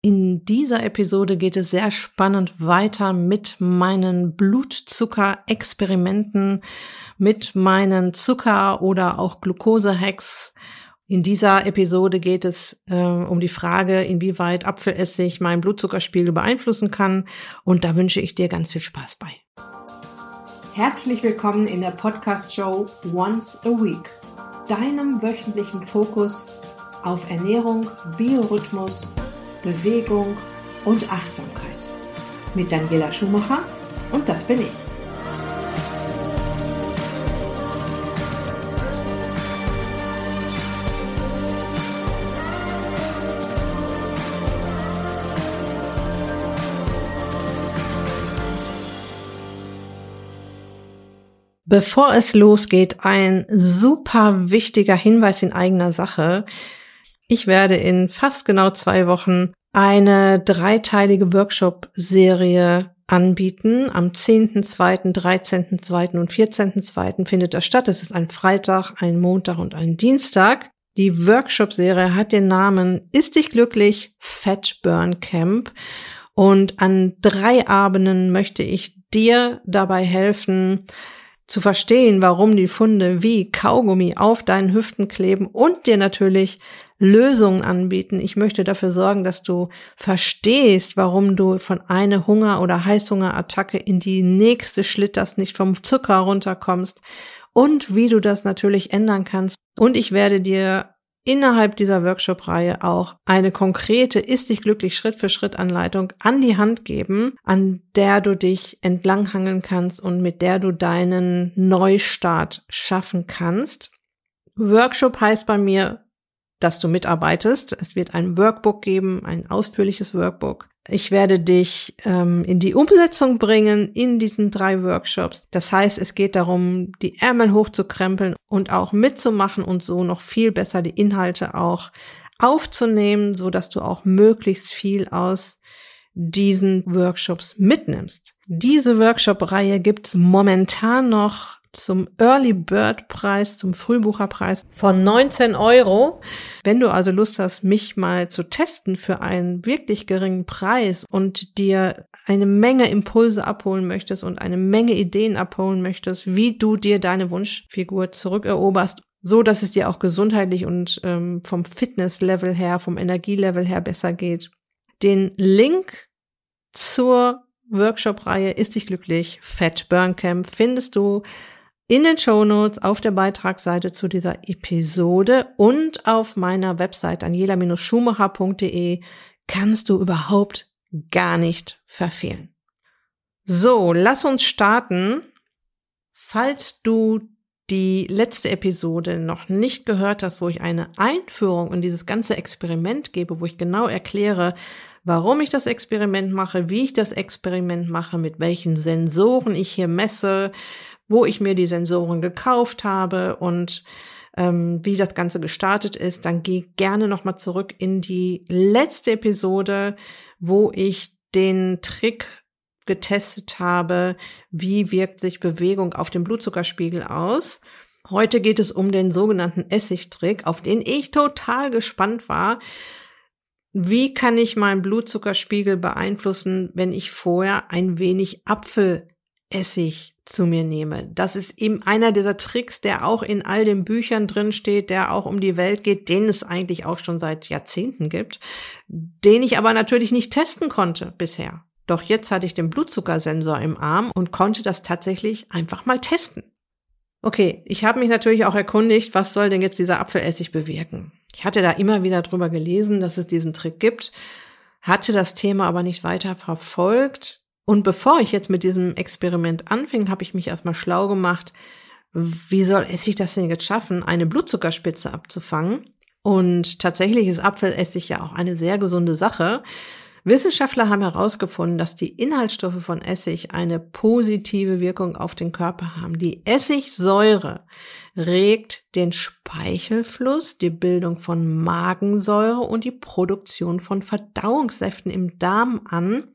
In dieser Episode geht es sehr spannend weiter mit meinen Blutzucker-Experimenten, mit meinen Zucker- oder auch Glucose-Hacks. In dieser Episode geht es äh, um die Frage, inwieweit Apfelessig meinen Blutzuckerspiegel beeinflussen kann. Und da wünsche ich dir ganz viel Spaß bei. Herzlich willkommen in der Podcast-Show Once a Week, deinem wöchentlichen Fokus auf Ernährung, Biorhythmus, Bewegung und Achtsamkeit. Mit Daniela Schumacher und das bin ich. Bevor es losgeht, ein super wichtiger Hinweis in eigener Sache. Ich werde in fast genau zwei Wochen eine dreiteilige Workshop-Serie anbieten. Am 10.2., 13.2. und 14.2. findet das statt. Es ist ein Freitag, ein Montag und ein Dienstag. Die Workshop-Serie hat den Namen Ist dich glücklich? Fat Burn Camp. Und an drei Abenden möchte ich dir dabei helfen, zu verstehen, warum die Funde wie Kaugummi auf deinen Hüften kleben und dir natürlich Lösungen anbieten. Ich möchte dafür sorgen, dass du verstehst, warum du von einer Hunger- oder Heißhungerattacke in die nächste schlitterst, nicht vom Zucker runterkommst und wie du das natürlich ändern kannst. Und ich werde dir innerhalb dieser Workshop-Reihe auch eine konkrete Ist dich glücklich Schritt für Schritt Anleitung an die Hand geben, an der du dich entlanghangeln kannst und mit der du deinen Neustart schaffen kannst. Workshop heißt bei mir dass du mitarbeitest. Es wird ein Workbook geben, ein ausführliches Workbook. Ich werde dich ähm, in die Umsetzung bringen in diesen drei Workshops. Das heißt, es geht darum, die Ärmel hochzukrempeln und auch mitzumachen und so noch viel besser die Inhalte auch aufzunehmen, so dass du auch möglichst viel aus diesen Workshops mitnimmst. Diese Workshop-Reihe gibt's momentan noch zum Early Bird Preis, zum Frühbucherpreis von 19 Euro. Wenn du also Lust hast, mich mal zu testen für einen wirklich geringen Preis und dir eine Menge Impulse abholen möchtest und eine Menge Ideen abholen möchtest, wie du dir deine Wunschfigur zurückeroberst, so dass es dir auch gesundheitlich und ähm, vom Fitnesslevel her, vom Energielevel her besser geht. Den Link zur Workshop-Reihe Ist dich glücklich, Fat Burn Camp findest du in den Show Notes auf der Beitragsseite zu dieser Episode und auf meiner Website daniela-schumacher.de kannst du überhaupt gar nicht verfehlen. So, lass uns starten. Falls du die letzte Episode noch nicht gehört hast, wo ich eine Einführung in dieses ganze Experiment gebe, wo ich genau erkläre, warum ich das Experiment mache, wie ich das Experiment mache, mit welchen Sensoren ich hier messe, wo ich mir die Sensoren gekauft habe und ähm, wie das Ganze gestartet ist, dann geh gerne nochmal zurück in die letzte Episode, wo ich den Trick getestet habe, wie wirkt sich Bewegung auf den Blutzuckerspiegel aus. Heute geht es um den sogenannten Essigtrick, auf den ich total gespannt war. Wie kann ich meinen Blutzuckerspiegel beeinflussen, wenn ich vorher ein wenig Apfelessig zu mir nehme. Das ist eben einer dieser Tricks, der auch in all den Büchern drin steht, der auch um die Welt geht, den es eigentlich auch schon seit Jahrzehnten gibt, den ich aber natürlich nicht testen konnte bisher. Doch jetzt hatte ich den Blutzuckersensor im Arm und konnte das tatsächlich einfach mal testen. Okay, ich habe mich natürlich auch erkundigt, was soll denn jetzt dieser Apfelessig bewirken? Ich hatte da immer wieder drüber gelesen, dass es diesen Trick gibt, hatte das Thema aber nicht weiter verfolgt und bevor ich jetzt mit diesem Experiment anfing, habe ich mich erstmal schlau gemacht, wie soll es sich das denn jetzt schaffen, eine Blutzuckerspitze abzufangen? Und tatsächlich ist Apfelessig ja auch eine sehr gesunde Sache. Wissenschaftler haben herausgefunden, dass die Inhaltsstoffe von Essig eine positive Wirkung auf den Körper haben. Die Essigsäure regt den Speichelfluss, die Bildung von Magensäure und die Produktion von Verdauungssäften im Darm an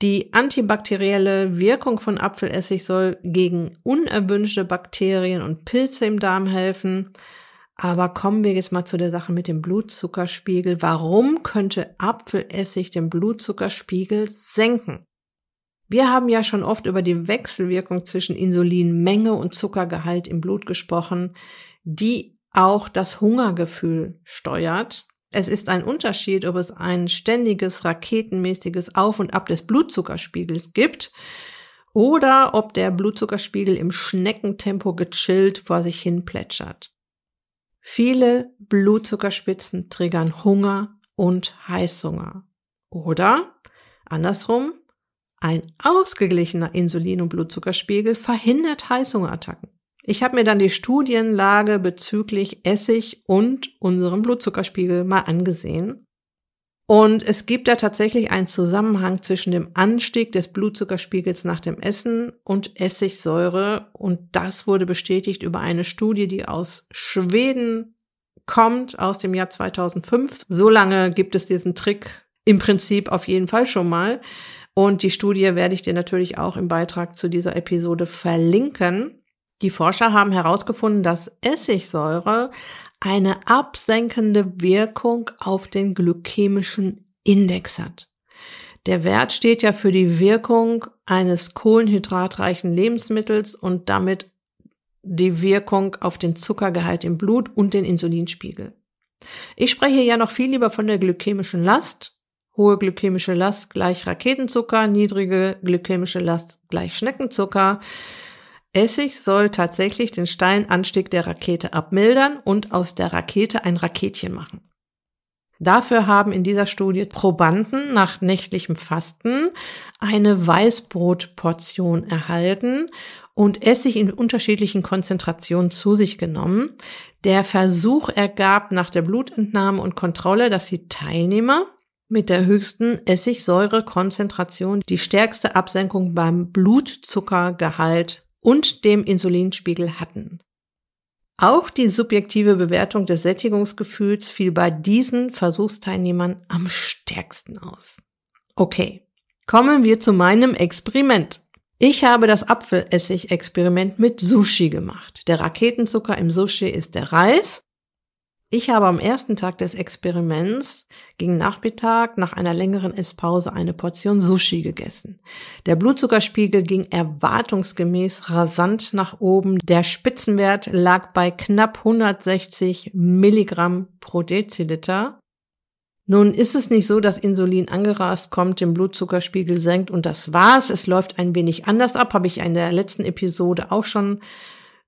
die antibakterielle Wirkung von Apfelessig soll gegen unerwünschte Bakterien und Pilze im Darm helfen. Aber kommen wir jetzt mal zu der Sache mit dem Blutzuckerspiegel. Warum könnte Apfelessig den Blutzuckerspiegel senken? Wir haben ja schon oft über die Wechselwirkung zwischen Insulinmenge und Zuckergehalt im Blut gesprochen, die auch das Hungergefühl steuert. Es ist ein Unterschied, ob es ein ständiges, raketenmäßiges Auf und Ab des Blutzuckerspiegels gibt oder ob der Blutzuckerspiegel im Schneckentempo gechillt vor sich hin plätschert. Viele Blutzuckerspitzen triggern Hunger und Heißhunger. Oder andersrum, ein ausgeglichener Insulin- und Blutzuckerspiegel verhindert Heißhungerattacken. Ich habe mir dann die Studienlage bezüglich Essig und unserem Blutzuckerspiegel mal angesehen. Und es gibt da tatsächlich einen Zusammenhang zwischen dem Anstieg des Blutzuckerspiegels nach dem Essen und Essigsäure. Und das wurde bestätigt über eine Studie, die aus Schweden kommt, aus dem Jahr 2005. So lange gibt es diesen Trick im Prinzip auf jeden Fall schon mal. Und die Studie werde ich dir natürlich auch im Beitrag zu dieser Episode verlinken. Die Forscher haben herausgefunden, dass Essigsäure eine absenkende Wirkung auf den glykämischen Index hat. Der Wert steht ja für die Wirkung eines kohlenhydratreichen Lebensmittels und damit die Wirkung auf den Zuckergehalt im Blut und den Insulinspiegel. Ich spreche ja noch viel lieber von der glykämischen Last. Hohe glykämische Last gleich Raketenzucker, niedrige glykämische Last gleich Schneckenzucker. Essig soll tatsächlich den steilen Anstieg der Rakete abmildern und aus der Rakete ein Raketchen machen. Dafür haben in dieser Studie Probanden nach nächtlichem Fasten eine Weißbrotportion erhalten und Essig in unterschiedlichen Konzentrationen zu sich genommen. Der Versuch ergab nach der Blutentnahme und Kontrolle, dass die Teilnehmer mit der höchsten Essigsäurekonzentration die stärkste Absenkung beim Blutzuckergehalt und dem Insulinspiegel hatten. Auch die subjektive Bewertung des Sättigungsgefühls fiel bei diesen Versuchsteilnehmern am stärksten aus. Okay, kommen wir zu meinem Experiment. Ich habe das Apfelessig-Experiment mit Sushi gemacht. Der Raketenzucker im Sushi ist der Reis ich habe am ersten Tag des Experiments gegen Nachmittag nach einer längeren Esspause eine Portion Sushi gegessen. Der Blutzuckerspiegel ging erwartungsgemäß rasant nach oben. Der Spitzenwert lag bei knapp 160 Milligramm pro Deziliter. Nun ist es nicht so, dass Insulin angerast kommt, den Blutzuckerspiegel senkt und das war's. Es läuft ein wenig anders ab, habe ich in der letzten Episode auch schon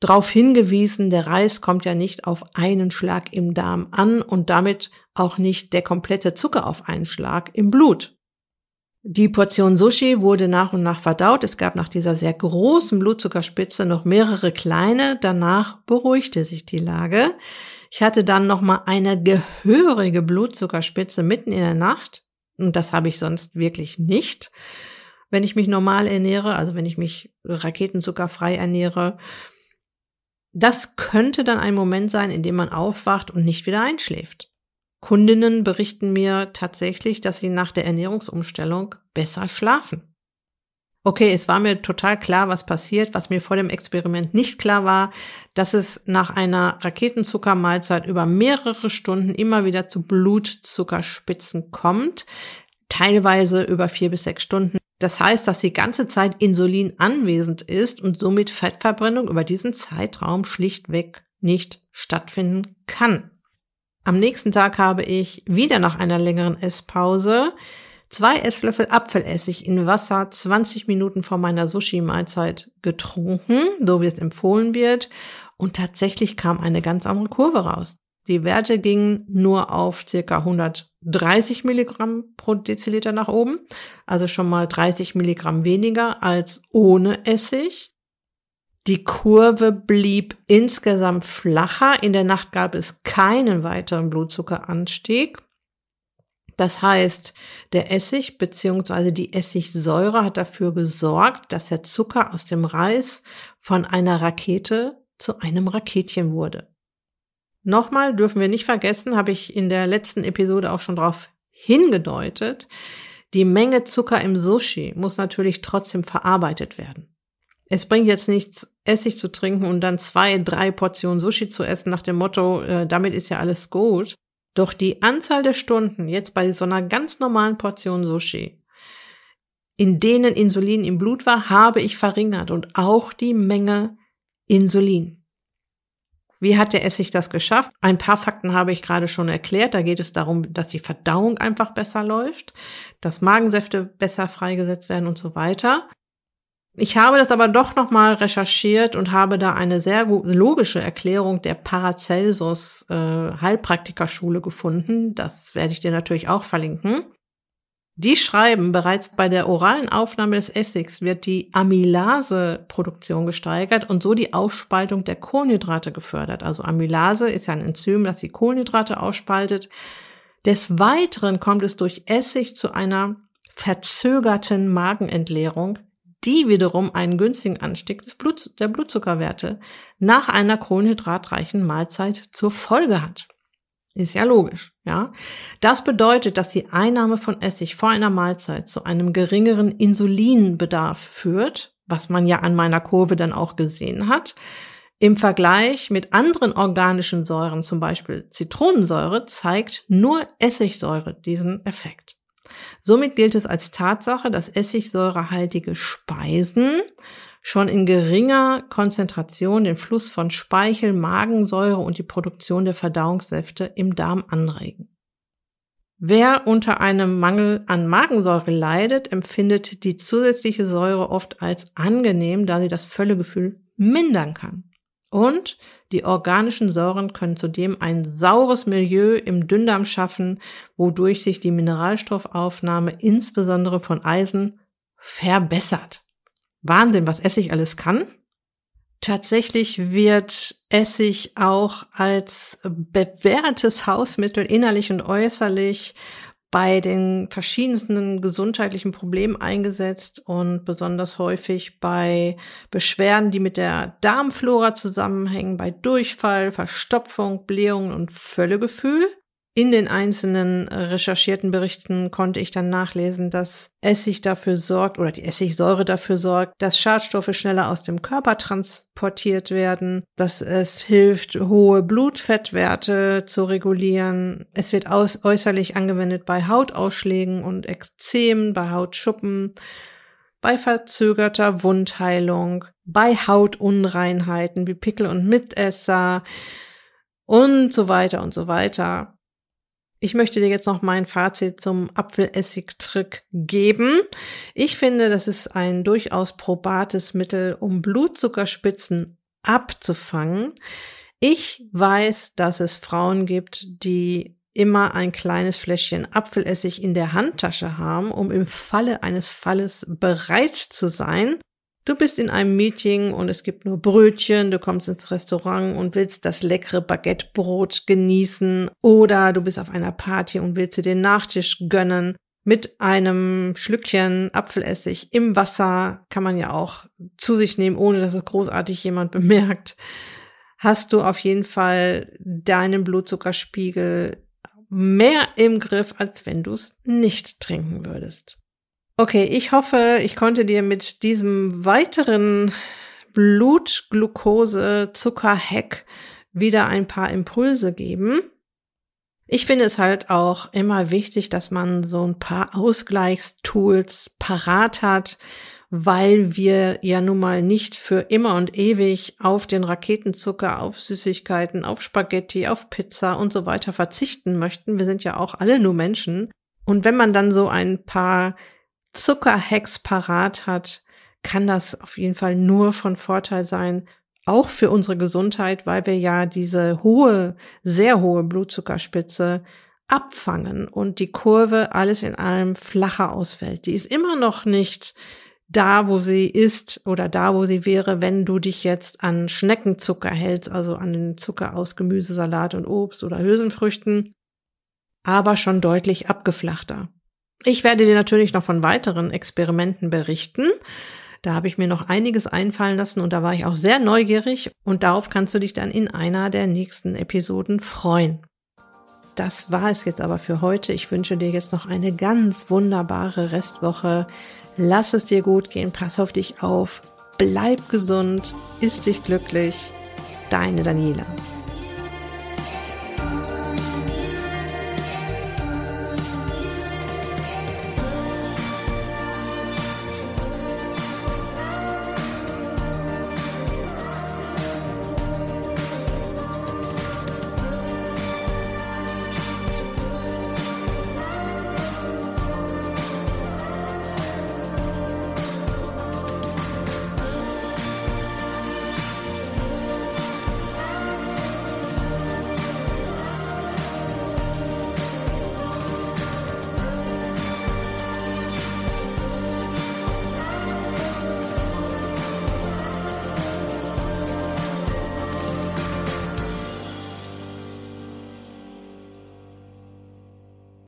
darauf hingewiesen, der Reis kommt ja nicht auf einen Schlag im Darm an und damit auch nicht der komplette Zucker auf einen Schlag im Blut. Die Portion Sushi wurde nach und nach verdaut. Es gab nach dieser sehr großen Blutzuckerspitze noch mehrere kleine. Danach beruhigte sich die Lage. Ich hatte dann noch mal eine gehörige Blutzuckerspitze mitten in der Nacht. Und das habe ich sonst wirklich nicht, wenn ich mich normal ernähre, also wenn ich mich raketenzuckerfrei ernähre. Das könnte dann ein Moment sein, in dem man aufwacht und nicht wieder einschläft. Kundinnen berichten mir tatsächlich, dass sie nach der Ernährungsumstellung besser schlafen. Okay, es war mir total klar, was passiert. Was mir vor dem Experiment nicht klar war, dass es nach einer Raketenzuckermahlzeit über mehrere Stunden immer wieder zu Blutzuckerspitzen kommt, teilweise über vier bis sechs Stunden. Das heißt, dass die ganze Zeit Insulin anwesend ist und somit Fettverbrennung über diesen Zeitraum schlichtweg nicht stattfinden kann. Am nächsten Tag habe ich wieder nach einer längeren Esspause zwei Esslöffel Apfelessig in Wasser 20 Minuten vor meiner Sushi-Mahlzeit getrunken, so wie es empfohlen wird. Und tatsächlich kam eine ganz andere Kurve raus. Die Werte gingen nur auf circa 130 Milligramm pro Deziliter nach oben, also schon mal 30 Milligramm weniger als ohne Essig. Die Kurve blieb insgesamt flacher. In der Nacht gab es keinen weiteren Blutzuckeranstieg. Das heißt, der Essig bzw. die Essigsäure hat dafür gesorgt, dass der Zucker aus dem Reis von einer Rakete zu einem Raketchen wurde. Nochmal dürfen wir nicht vergessen, habe ich in der letzten Episode auch schon drauf hingedeutet, die Menge Zucker im Sushi muss natürlich trotzdem verarbeitet werden. Es bringt jetzt nichts, Essig zu trinken und dann zwei, drei Portionen Sushi zu essen nach dem Motto, äh, damit ist ja alles gut. Doch die Anzahl der Stunden jetzt bei so einer ganz normalen Portion Sushi, in denen Insulin im Blut war, habe ich verringert und auch die Menge Insulin. Wie hat der Essig das geschafft? Ein paar Fakten habe ich gerade schon erklärt. Da geht es darum, dass die Verdauung einfach besser läuft, dass Magensäfte besser freigesetzt werden und so weiter. Ich habe das aber doch nochmal recherchiert und habe da eine sehr logische Erklärung der Paracelsus äh, Heilpraktikerschule gefunden. Das werde ich dir natürlich auch verlinken. Die schreiben, bereits bei der oralen Aufnahme des Essigs wird die Amylase-Produktion gesteigert und so die Aufspaltung der Kohlenhydrate gefördert. Also Amylase ist ja ein Enzym, das die Kohlenhydrate ausspaltet. Des Weiteren kommt es durch Essig zu einer verzögerten Magenentleerung, die wiederum einen günstigen Anstieg des Blut, der Blutzuckerwerte nach einer kohlenhydratreichen Mahlzeit zur Folge hat. Ist ja logisch, ja. Das bedeutet, dass die Einnahme von Essig vor einer Mahlzeit zu einem geringeren Insulinbedarf führt, was man ja an meiner Kurve dann auch gesehen hat. Im Vergleich mit anderen organischen Säuren, zum Beispiel Zitronensäure, zeigt nur Essigsäure diesen Effekt. Somit gilt es als Tatsache, dass essigsäurehaltige Speisen schon in geringer Konzentration den Fluss von Speichel, Magensäure und die Produktion der Verdauungssäfte im Darm anregen. Wer unter einem Mangel an Magensäure leidet, empfindet die zusätzliche Säure oft als angenehm, da sie das Völlegefühl mindern kann. Und die organischen Säuren können zudem ein saures Milieu im Dünndarm schaffen, wodurch sich die Mineralstoffaufnahme insbesondere von Eisen verbessert. Wahnsinn, was Essig alles kann. Tatsächlich wird Essig auch als bewährtes Hausmittel innerlich und äußerlich bei den verschiedensten gesundheitlichen Problemen eingesetzt und besonders häufig bei Beschwerden, die mit der Darmflora zusammenhängen, bei Durchfall, Verstopfung, Blähungen und Völlegefühl. In den einzelnen recherchierten Berichten konnte ich dann nachlesen, dass Essig dafür sorgt oder die Essigsäure dafür sorgt, dass Schadstoffe schneller aus dem Körper transportiert werden, dass es hilft, hohe Blutfettwerte zu regulieren. Es wird aus, äußerlich angewendet bei Hautausschlägen und Ekzemen, bei Hautschuppen, bei verzögerter Wundheilung, bei Hautunreinheiten wie Pickel und Mitesser und so weiter und so weiter. Ich möchte dir jetzt noch mein Fazit zum Apfelessig-Trick geben. Ich finde, das ist ein durchaus probates Mittel, um Blutzuckerspitzen abzufangen. Ich weiß, dass es Frauen gibt, die immer ein kleines Fläschchen Apfelessig in der Handtasche haben, um im Falle eines Falles bereit zu sein. Du bist in einem Meeting und es gibt nur Brötchen, du kommst ins Restaurant und willst das leckere Baguettebrot genießen oder du bist auf einer Party und willst dir den Nachtisch gönnen. Mit einem Schlückchen Apfelessig im Wasser kann man ja auch zu sich nehmen, ohne dass es großartig jemand bemerkt. Hast du auf jeden Fall deinen Blutzuckerspiegel mehr im Griff, als wenn du es nicht trinken würdest. Okay, ich hoffe, ich konnte dir mit diesem weiteren Blutglucose-Zucker-Hack wieder ein paar Impulse geben. Ich finde es halt auch immer wichtig, dass man so ein paar Ausgleichstools parat hat, weil wir ja nun mal nicht für immer und ewig auf den Raketenzucker, auf Süßigkeiten, auf Spaghetti, auf Pizza und so weiter verzichten möchten. Wir sind ja auch alle nur Menschen. Und wenn man dann so ein paar Zuckerhacks parat hat, kann das auf jeden Fall nur von Vorteil sein, auch für unsere Gesundheit, weil wir ja diese hohe, sehr hohe Blutzuckerspitze abfangen und die Kurve alles in allem flacher ausfällt. Die ist immer noch nicht da, wo sie ist oder da, wo sie wäre, wenn du dich jetzt an Schneckenzucker hältst, also an den Zucker aus Gemüse, Salat und Obst oder Hülsenfrüchten, aber schon deutlich abgeflachter. Ich werde dir natürlich noch von weiteren Experimenten berichten. Da habe ich mir noch einiges einfallen lassen und da war ich auch sehr neugierig und darauf kannst du dich dann in einer der nächsten Episoden freuen. Das war es jetzt aber für heute. Ich wünsche dir jetzt noch eine ganz wunderbare Restwoche. Lass es dir gut gehen, pass auf dich auf bleib gesund, ist dich glücklich, deine Daniela.